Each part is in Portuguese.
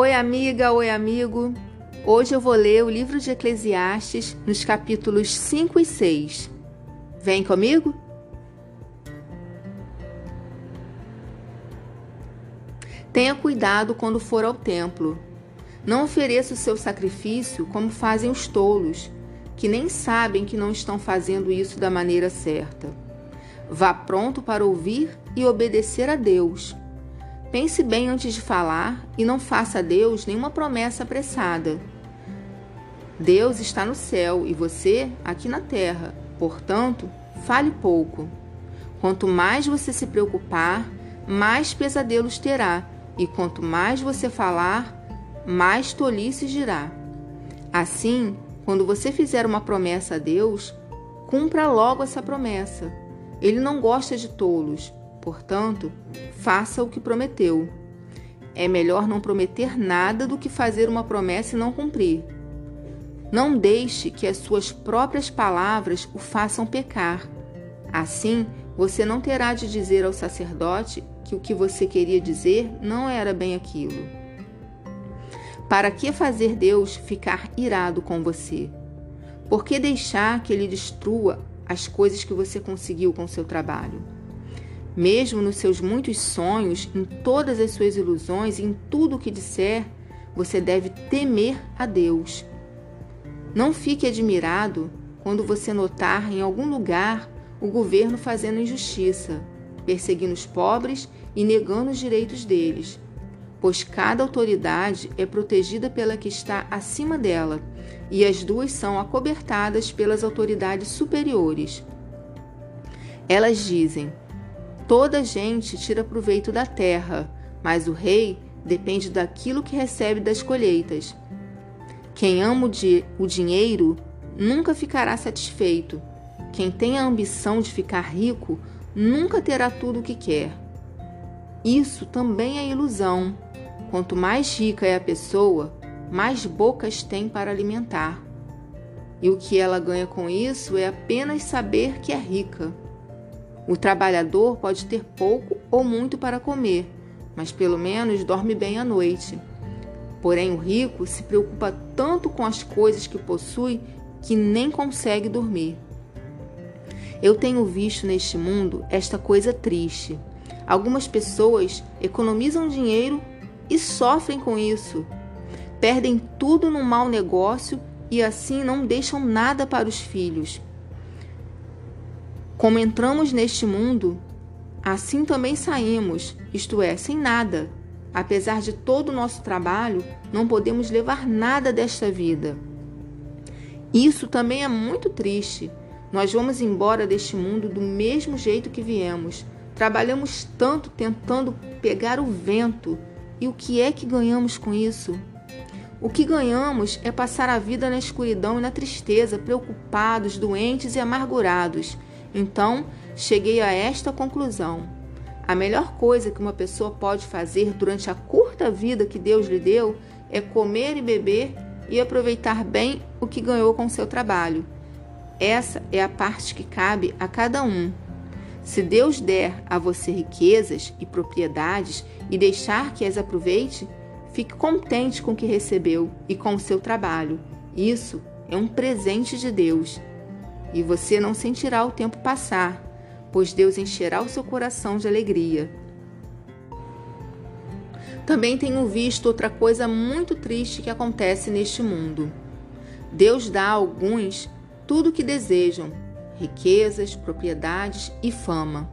Oi, amiga, oi, amigo. Hoje eu vou ler o livro de Eclesiastes nos capítulos 5 e 6. Vem comigo? Tenha cuidado quando for ao templo. Não ofereça o seu sacrifício como fazem os tolos, que nem sabem que não estão fazendo isso da maneira certa. Vá pronto para ouvir e obedecer a Deus Pense bem antes de falar e não faça a Deus nenhuma promessa apressada. Deus está no céu e você aqui na terra, portanto, fale pouco. Quanto mais você se preocupar, mais pesadelos terá, e quanto mais você falar, mais tolice dirá. Assim, quando você fizer uma promessa a Deus, cumpra logo essa promessa. Ele não gosta de tolos, Portanto, faça o que prometeu. É melhor não prometer nada do que fazer uma promessa e não cumprir. Não deixe que as suas próprias palavras o façam pecar. Assim, você não terá de dizer ao sacerdote que o que você queria dizer não era bem aquilo. Para que fazer Deus ficar irado com você? Por que deixar que ele destrua as coisas que você conseguiu com seu trabalho? Mesmo nos seus muitos sonhos, em todas as suas ilusões, em tudo o que disser, você deve temer a Deus. Não fique admirado quando você notar em algum lugar o governo fazendo injustiça, perseguindo os pobres e negando os direitos deles, pois cada autoridade é protegida pela que está acima dela e as duas são acobertadas pelas autoridades superiores. Elas dizem: Toda gente tira proveito da terra, mas o rei depende daquilo que recebe das colheitas. Quem ama o, di o dinheiro nunca ficará satisfeito. Quem tem a ambição de ficar rico nunca terá tudo o que quer. Isso também é ilusão. Quanto mais rica é a pessoa, mais bocas tem para alimentar. E o que ela ganha com isso é apenas saber que é rica. O trabalhador pode ter pouco ou muito para comer, mas pelo menos dorme bem à noite. Porém, o rico se preocupa tanto com as coisas que possui que nem consegue dormir. Eu tenho visto neste mundo esta coisa triste. Algumas pessoas economizam dinheiro e sofrem com isso. Perdem tudo num mau negócio e assim não deixam nada para os filhos. Como entramos neste mundo, assim também saímos, isto é, sem nada. Apesar de todo o nosso trabalho, não podemos levar nada desta vida. Isso também é muito triste. Nós vamos embora deste mundo do mesmo jeito que viemos. Trabalhamos tanto tentando pegar o vento. E o que é que ganhamos com isso? O que ganhamos é passar a vida na escuridão e na tristeza, preocupados, doentes e amargurados. Então, cheguei a esta conclusão: a melhor coisa que uma pessoa pode fazer durante a curta vida que Deus lhe deu é comer e beber e aproveitar bem o que ganhou com seu trabalho. Essa é a parte que cabe a cada um. Se Deus der a você riquezas e propriedades e deixar que as aproveite, fique contente com o que recebeu e com o seu trabalho. Isso é um presente de Deus e você não sentirá o tempo passar, pois Deus encherá o seu coração de alegria. Também tenho visto outra coisa muito triste que acontece neste mundo. Deus dá a alguns tudo o que desejam, riquezas, propriedades e fama.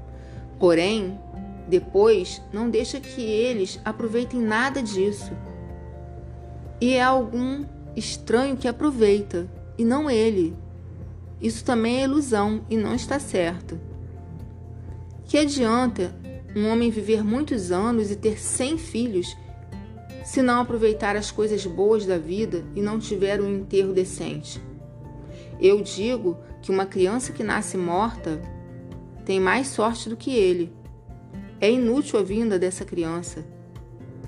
Porém, depois não deixa que eles aproveitem nada disso. E é algum estranho que aproveita, e não ele. Isso também é ilusão e não está certo. Que adianta um homem viver muitos anos e ter cem filhos se não aproveitar as coisas boas da vida e não tiver um enterro decente? Eu digo que uma criança que nasce morta tem mais sorte do que ele. É inútil a vinda dessa criança.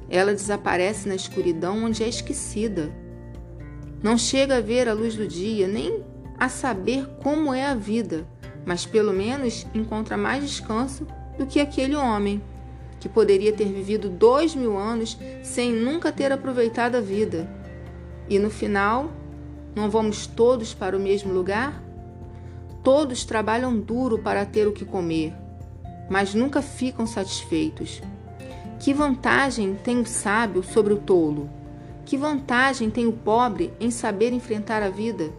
Ela desaparece na escuridão onde é esquecida. Não chega a ver a luz do dia, nem a saber como é a vida, mas pelo menos encontra mais descanso do que aquele homem. que poderia ter vivido dois mil anos sem nunca ter aproveitado a vida. E no final, não vamos todos para o mesmo lugar? Todos trabalham duro para ter o que comer, mas nunca ficam satisfeitos. Que vantagem tem o sábio sobre o tolo? Que vantagem tem o pobre em saber enfrentar a vida?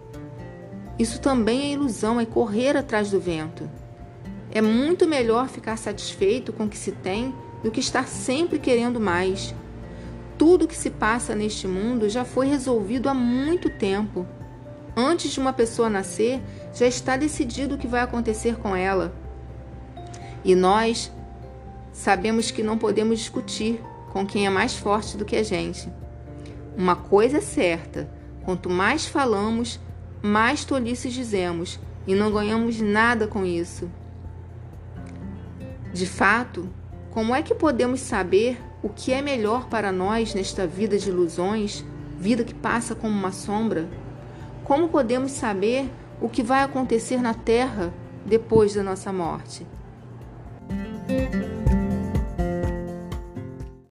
Isso também é ilusão, é correr atrás do vento. É muito melhor ficar satisfeito com o que se tem do que estar sempre querendo mais. Tudo que se passa neste mundo já foi resolvido há muito tempo. Antes de uma pessoa nascer, já está decidido o que vai acontecer com ela. E nós sabemos que não podemos discutir com quem é mais forte do que a gente. Uma coisa é certa: quanto mais falamos, mais tolices dizemos e não ganhamos nada com isso. De fato, como é que podemos saber o que é melhor para nós nesta vida de ilusões, vida que passa como uma sombra? Como podemos saber o que vai acontecer na terra depois da nossa morte?